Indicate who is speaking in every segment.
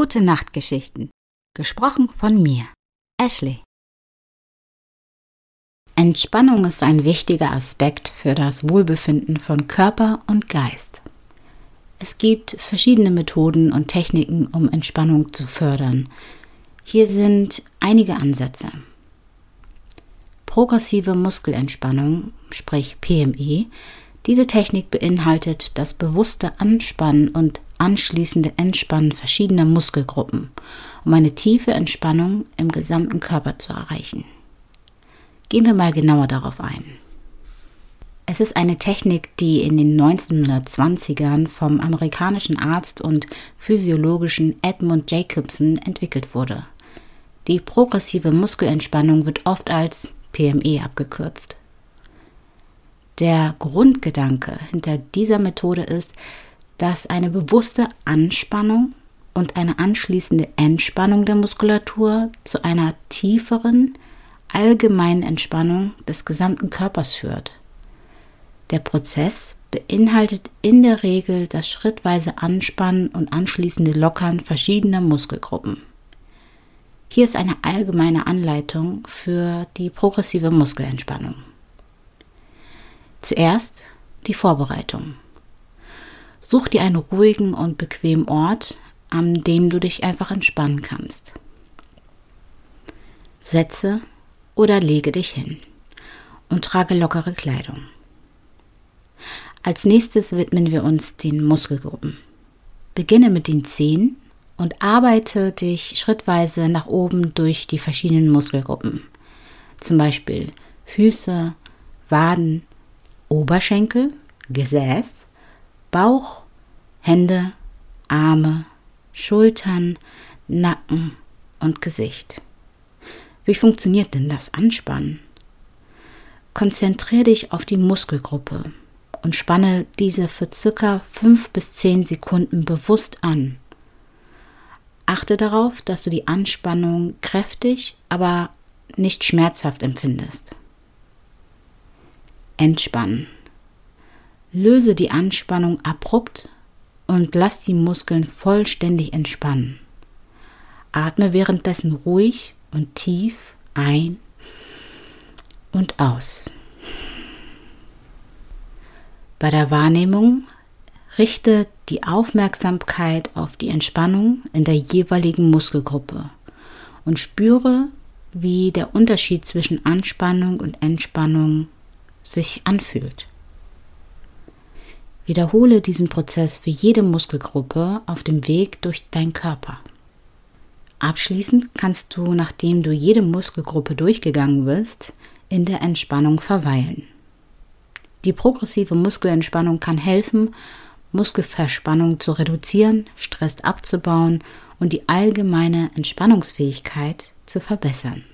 Speaker 1: Gute Nachtgeschichten. Gesprochen von mir, Ashley. Entspannung ist ein wichtiger Aspekt für das Wohlbefinden von Körper und Geist. Es gibt verschiedene Methoden und Techniken, um Entspannung zu fördern. Hier sind einige Ansätze. Progressive Muskelentspannung, sprich PME. Diese Technik beinhaltet das bewusste Anspannen und anschließende Entspannen verschiedener Muskelgruppen, um eine tiefe Entspannung im gesamten Körper zu erreichen. Gehen wir mal genauer darauf ein. Es ist eine Technik, die in den 1920ern vom amerikanischen Arzt und physiologischen Edmund Jacobson entwickelt wurde. Die progressive Muskelentspannung wird oft als PME abgekürzt. Der Grundgedanke hinter dieser Methode ist, dass eine bewusste Anspannung und eine anschließende Entspannung der Muskulatur zu einer tieferen, allgemeinen Entspannung des gesamten Körpers führt. Der Prozess beinhaltet in der Regel das schrittweise Anspannen und anschließende Lockern verschiedener Muskelgruppen. Hier ist eine allgemeine Anleitung für die progressive Muskelentspannung. Zuerst die Vorbereitung. Such dir einen ruhigen und bequemen Ort, an dem du dich einfach entspannen kannst. Setze oder lege dich hin und trage lockere Kleidung. Als nächstes widmen wir uns den Muskelgruppen. Beginne mit den Zehen und arbeite dich schrittweise nach oben durch die verschiedenen Muskelgruppen. Zum Beispiel Füße, Waden, Oberschenkel, Gesäß, Bauch, Hände, Arme, Schultern, Nacken und Gesicht. Wie funktioniert denn das Anspannen? Konzentriere dich auf die Muskelgruppe und spanne diese für circa 5 bis 10 Sekunden bewusst an. Achte darauf, dass du die Anspannung kräftig, aber nicht schmerzhaft empfindest. Entspannen. Löse die Anspannung abrupt und lass die Muskeln vollständig entspannen. Atme währenddessen ruhig und tief ein und aus. Bei der Wahrnehmung richte die Aufmerksamkeit auf die Entspannung in der jeweiligen Muskelgruppe und spüre, wie der Unterschied zwischen Anspannung und Entspannung sich anfühlt. Wiederhole diesen Prozess für jede Muskelgruppe auf dem Weg durch deinen Körper. Abschließend kannst du, nachdem du jede Muskelgruppe durchgegangen bist, in der Entspannung verweilen. Die progressive Muskelentspannung kann helfen, Muskelverspannung zu reduzieren, Stress abzubauen und die allgemeine Entspannungsfähigkeit zu verbessern.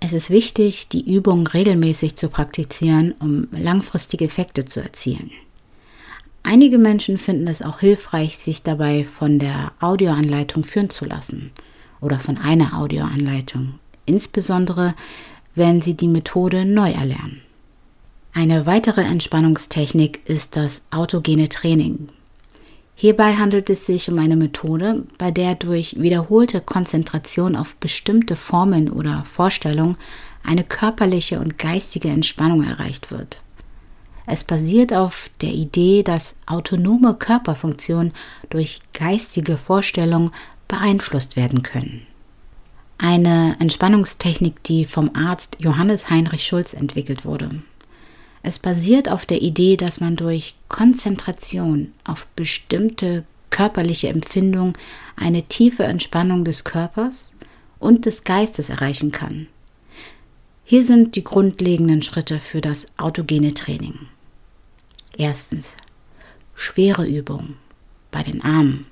Speaker 1: Es ist wichtig, die Übung regelmäßig zu praktizieren, um langfristige Effekte zu erzielen. Einige Menschen finden es auch hilfreich, sich dabei von der Audioanleitung führen zu lassen oder von einer Audioanleitung, insbesondere wenn sie die Methode neu erlernen. Eine weitere Entspannungstechnik ist das autogene Training. Hierbei handelt es sich um eine Methode, bei der durch wiederholte Konzentration auf bestimmte Formeln oder Vorstellungen eine körperliche und geistige Entspannung erreicht wird. Es basiert auf der Idee, dass autonome Körperfunktionen durch geistige Vorstellungen beeinflusst werden können. Eine Entspannungstechnik, die vom Arzt Johannes Heinrich Schulz entwickelt wurde. Es basiert auf der Idee, dass man durch Konzentration auf bestimmte körperliche Empfindungen eine tiefe Entspannung des Körpers und des Geistes erreichen kann. Hier sind die grundlegenden Schritte für das autogene Training. Erstens. Schwere Übungen. bei den Armen.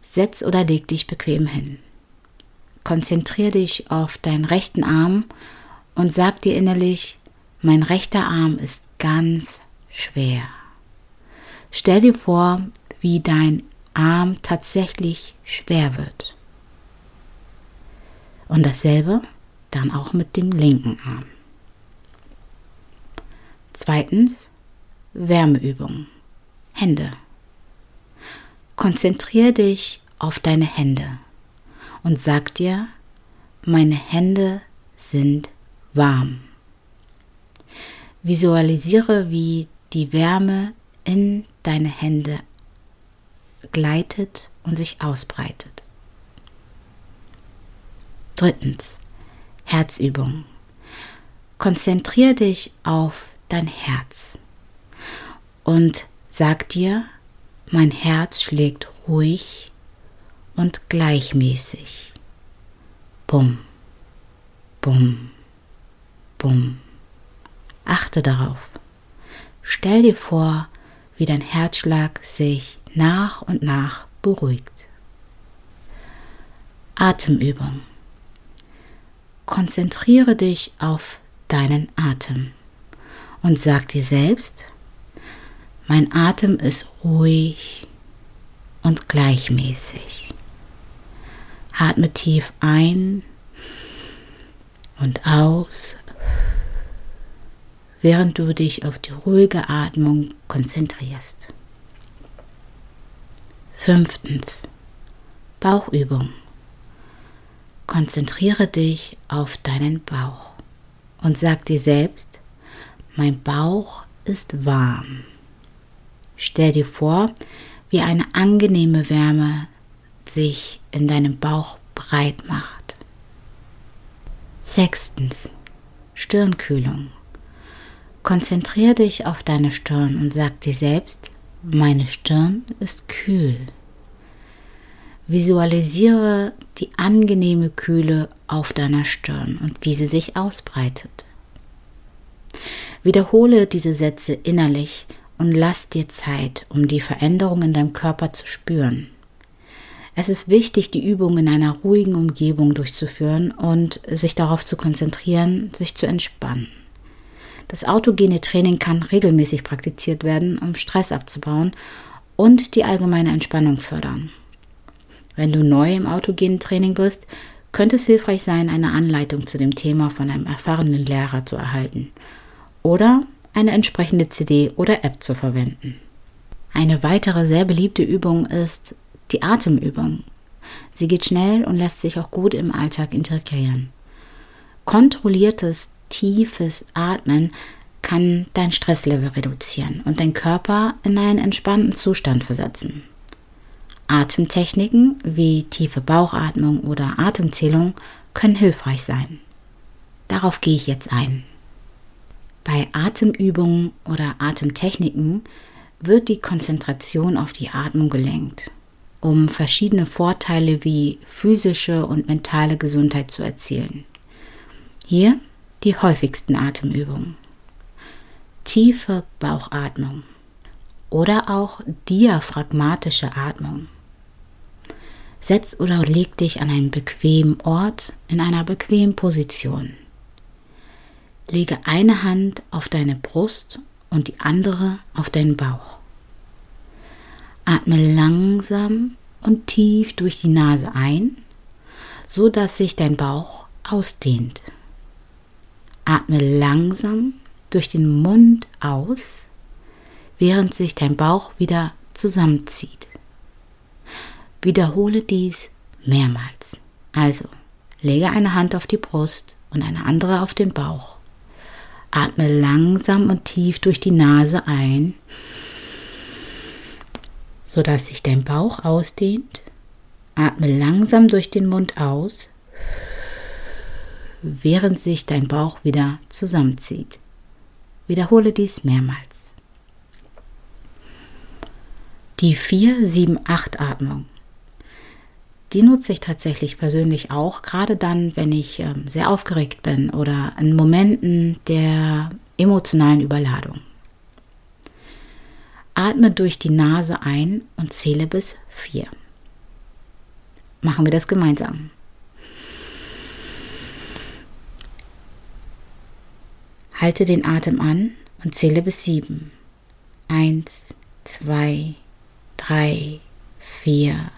Speaker 1: Setz oder leg dich bequem hin. Konzentrier dich auf deinen rechten Arm und sag dir innerlich, mein rechter Arm ist ganz schwer. Stell dir vor, wie dein Arm tatsächlich schwer wird. Und dasselbe dann auch mit dem linken Arm. Zweitens Wärmeübung. Hände. Konzentriere dich auf deine Hände und sag dir, meine Hände sind warm. Visualisiere, wie die Wärme in deine Hände gleitet und sich ausbreitet. Drittens. Herzübung. Konzentriere dich auf dein Herz und sag dir, mein Herz schlägt ruhig und gleichmäßig. Bum, bum, bum. Achte darauf. Stell dir vor, wie dein Herzschlag sich nach und nach beruhigt. Atemübung. Konzentriere dich auf deinen Atem und sag dir selbst, mein Atem ist ruhig und gleichmäßig. Atme tief ein und aus, während du dich auf die ruhige Atmung konzentrierst. Fünftens. Bauchübung. Konzentriere dich auf deinen Bauch und sag dir selbst, mein Bauch ist warm. Stell dir vor, wie eine angenehme Wärme sich in deinem Bauch breit macht. Sechstens. Stirnkühlung. Konzentriere dich auf deine Stirn und sag dir selbst, meine Stirn ist kühl. Visualisiere die angenehme Kühle auf deiner Stirn und wie sie sich ausbreitet. Wiederhole diese Sätze innerlich und lass dir Zeit, um die Veränderung in deinem Körper zu spüren. Es ist wichtig, die Übung in einer ruhigen Umgebung durchzuführen und sich darauf zu konzentrieren, sich zu entspannen. Das autogene Training kann regelmäßig praktiziert werden, um Stress abzubauen und die allgemeine Entspannung fördern. Wenn du neu im autogenen Training bist, könnte es hilfreich sein, eine Anleitung zu dem Thema von einem erfahrenen Lehrer zu erhalten oder eine entsprechende CD oder App zu verwenden. Eine weitere sehr beliebte Übung ist die Atemübung. Sie geht schnell und lässt sich auch gut im Alltag integrieren. Kontrolliertes, tiefes Atmen kann dein Stresslevel reduzieren und deinen Körper in einen entspannten Zustand versetzen. Atemtechniken wie tiefe Bauchatmung oder Atemzählung können hilfreich sein. Darauf gehe ich jetzt ein. Bei Atemübungen oder Atemtechniken wird die Konzentration auf die Atmung gelenkt, um verschiedene Vorteile wie physische und mentale Gesundheit zu erzielen. Hier die häufigsten Atemübungen. Tiefe Bauchatmung oder auch diaphragmatische Atmung. Setz oder leg dich an einen bequemen Ort in einer bequemen Position. Lege eine Hand auf deine Brust und die andere auf deinen Bauch. Atme langsam und tief durch die Nase ein, so dass sich dein Bauch ausdehnt. Atme langsam durch den Mund aus, während sich dein Bauch wieder zusammenzieht. Wiederhole dies mehrmals. Also, lege eine Hand auf die Brust und eine andere auf den Bauch. Atme langsam und tief durch die Nase ein, sodass sich dein Bauch ausdehnt. Atme langsam durch den Mund aus, während sich dein Bauch wieder zusammenzieht. Wiederhole dies mehrmals. Die 4-7-8-Atmung die nutze ich tatsächlich persönlich auch, gerade dann, wenn ich äh, sehr aufgeregt bin oder in Momenten der emotionalen Überladung. Atme durch die Nase ein und zähle bis vier. Machen wir das gemeinsam. Halte den Atem an und zähle bis sieben. Eins, zwei, drei, vier,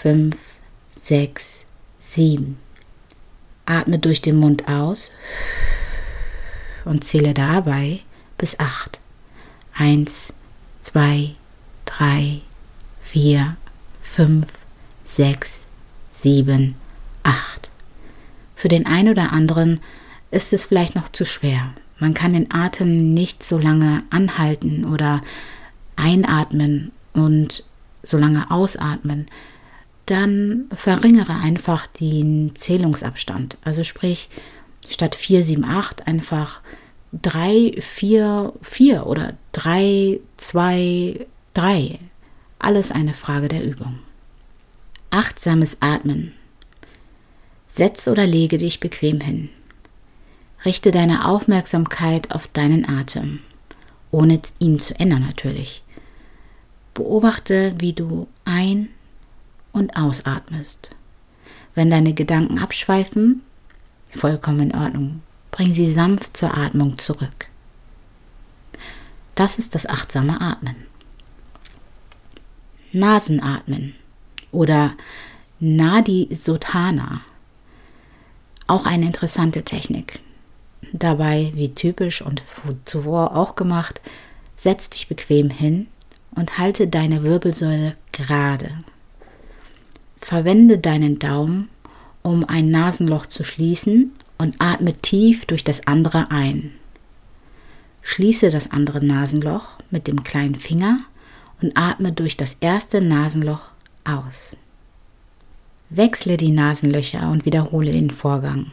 Speaker 1: fünf, sechs, sieben. Atme durch den Mund aus und zähle dabei bis acht. Eins, zwei, drei, vier, fünf, sechs, sieben, acht. Für den einen oder anderen ist es vielleicht noch zu schwer. Man kann den Atem nicht so lange anhalten oder einatmen und so lange ausatmen. Dann verringere einfach den Zählungsabstand. Also sprich, statt 4, 7, 8 einfach 3, 4, 4 oder 3, 2, 3. Alles eine Frage der Übung. Achtsames Atmen. Setz oder lege dich bequem hin. Richte deine Aufmerksamkeit auf deinen Atem, ohne ihn zu ändern natürlich. Beobachte, wie du ein- und ausatmest. Wenn deine Gedanken abschweifen, vollkommen in Ordnung, bring sie sanft zur Atmung zurück. Das ist das achtsame Atmen. Nasenatmen oder Nadi Sotana. Auch eine interessante Technik. Dabei, wie typisch und zuvor auch gemacht, setz dich bequem hin und halte deine Wirbelsäule gerade. Verwende deinen Daumen, um ein Nasenloch zu schließen und atme tief durch das andere ein. Schließe das andere Nasenloch mit dem kleinen Finger und atme durch das erste Nasenloch aus. Wechsle die Nasenlöcher und wiederhole den Vorgang.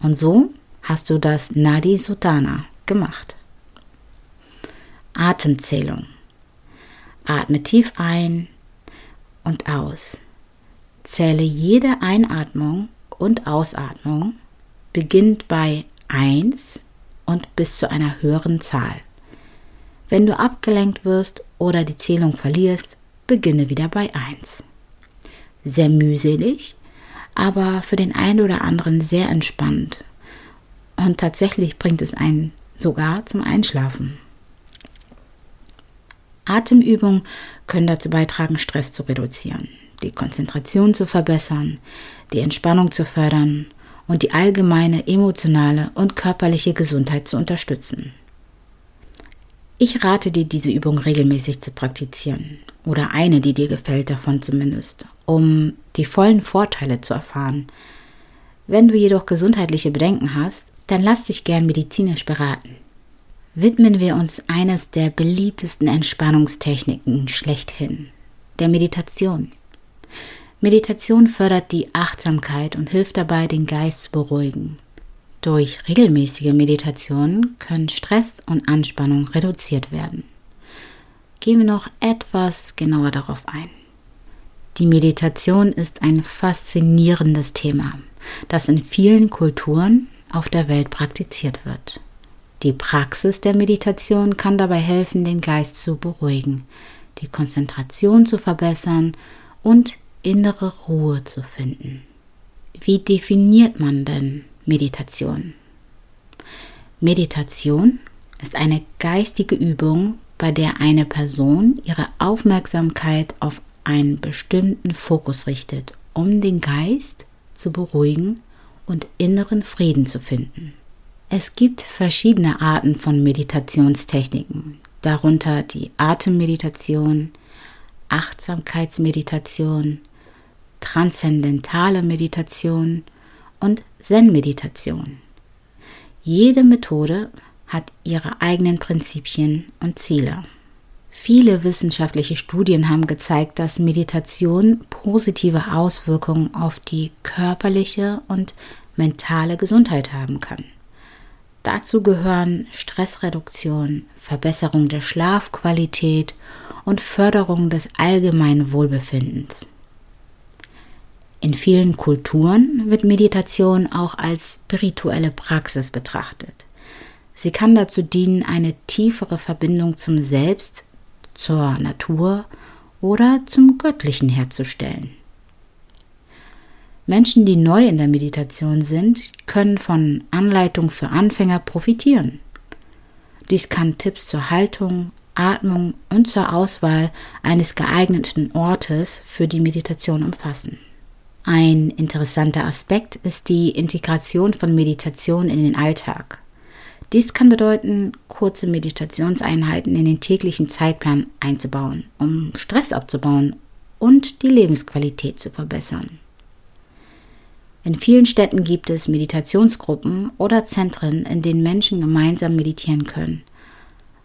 Speaker 1: Und so hast du das Nadi Sutana gemacht. Atemzählung. Atme tief ein und aus. Zähle jede Einatmung und Ausatmung beginnt bei 1 und bis zu einer höheren Zahl. Wenn du abgelenkt wirst oder die Zählung verlierst, beginne wieder bei 1. Sehr mühselig, aber für den einen oder anderen sehr entspannt und tatsächlich bringt es einen sogar zum Einschlafen. Atemübungen können dazu beitragen, Stress zu reduzieren, die Konzentration zu verbessern, die Entspannung zu fördern und die allgemeine emotionale und körperliche Gesundheit zu unterstützen. Ich rate dir, diese Übung regelmäßig zu praktizieren oder eine, die dir gefällt, davon zumindest, um die vollen Vorteile zu erfahren. Wenn du jedoch gesundheitliche Bedenken hast, dann lass dich gern medizinisch beraten. Widmen wir uns eines der beliebtesten Entspannungstechniken schlechthin, der Meditation. Meditation fördert die Achtsamkeit und hilft dabei, den Geist zu beruhigen. Durch regelmäßige Meditation können Stress und Anspannung reduziert werden. Gehen wir noch etwas genauer darauf ein. Die Meditation ist ein faszinierendes Thema, das in vielen Kulturen auf der Welt praktiziert wird. Die Praxis der Meditation kann dabei helfen, den Geist zu beruhigen, die Konzentration zu verbessern und innere Ruhe zu finden. Wie definiert man denn Meditation? Meditation ist eine geistige Übung, bei der eine Person ihre Aufmerksamkeit auf einen bestimmten Fokus richtet, um den Geist zu beruhigen und inneren Frieden zu finden. Es gibt verschiedene Arten von Meditationstechniken, darunter die Atemmeditation, Achtsamkeitsmeditation, transzendentale Meditation und Zen-Meditation. Jede Methode hat ihre eigenen Prinzipien und Ziele. Viele wissenschaftliche Studien haben gezeigt, dass Meditation positive Auswirkungen auf die körperliche und mentale Gesundheit haben kann. Dazu gehören Stressreduktion, Verbesserung der Schlafqualität und Förderung des allgemeinen Wohlbefindens. In vielen Kulturen wird Meditation auch als spirituelle Praxis betrachtet. Sie kann dazu dienen, eine tiefere Verbindung zum Selbst zur Natur oder zum Göttlichen herzustellen. Menschen, die neu in der Meditation sind, können von Anleitung für Anfänger profitieren. Dies kann Tipps zur Haltung, Atmung und zur Auswahl eines geeigneten Ortes für die Meditation umfassen. Ein interessanter Aspekt ist die Integration von Meditation in den Alltag. Dies kann bedeuten, kurze Meditationseinheiten in den täglichen Zeitplan einzubauen, um Stress abzubauen und die Lebensqualität zu verbessern. In vielen Städten gibt es Meditationsgruppen oder Zentren, in denen Menschen gemeinsam meditieren können.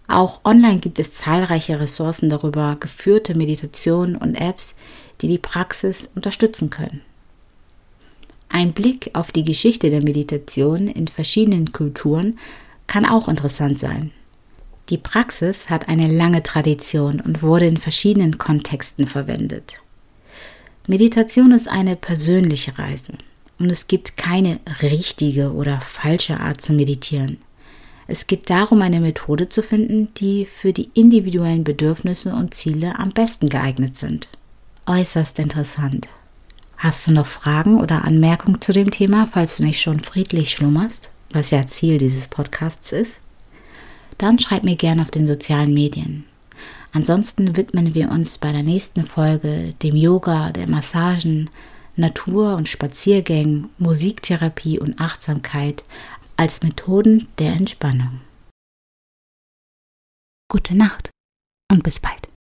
Speaker 1: Auch online gibt es zahlreiche Ressourcen darüber, geführte Meditationen und Apps, die die Praxis unterstützen können. Ein Blick auf die Geschichte der Meditation in verschiedenen Kulturen kann auch interessant sein. Die Praxis hat eine lange Tradition und wurde in verschiedenen Kontexten verwendet. Meditation ist eine persönliche Reise und es gibt keine richtige oder falsche Art zu meditieren. Es geht darum, eine Methode zu finden, die für die individuellen Bedürfnisse und Ziele am besten geeignet sind. Äußerst interessant. Hast du noch Fragen oder Anmerkungen zu dem Thema, falls du nicht schon friedlich schlummerst, was ja Ziel dieses Podcasts ist? Dann schreib mir gerne auf den sozialen Medien. Ansonsten widmen wir uns bei der nächsten Folge dem Yoga, der Massagen, Natur- und Spaziergängen, Musiktherapie und Achtsamkeit als Methoden der Entspannung. Gute Nacht und bis bald.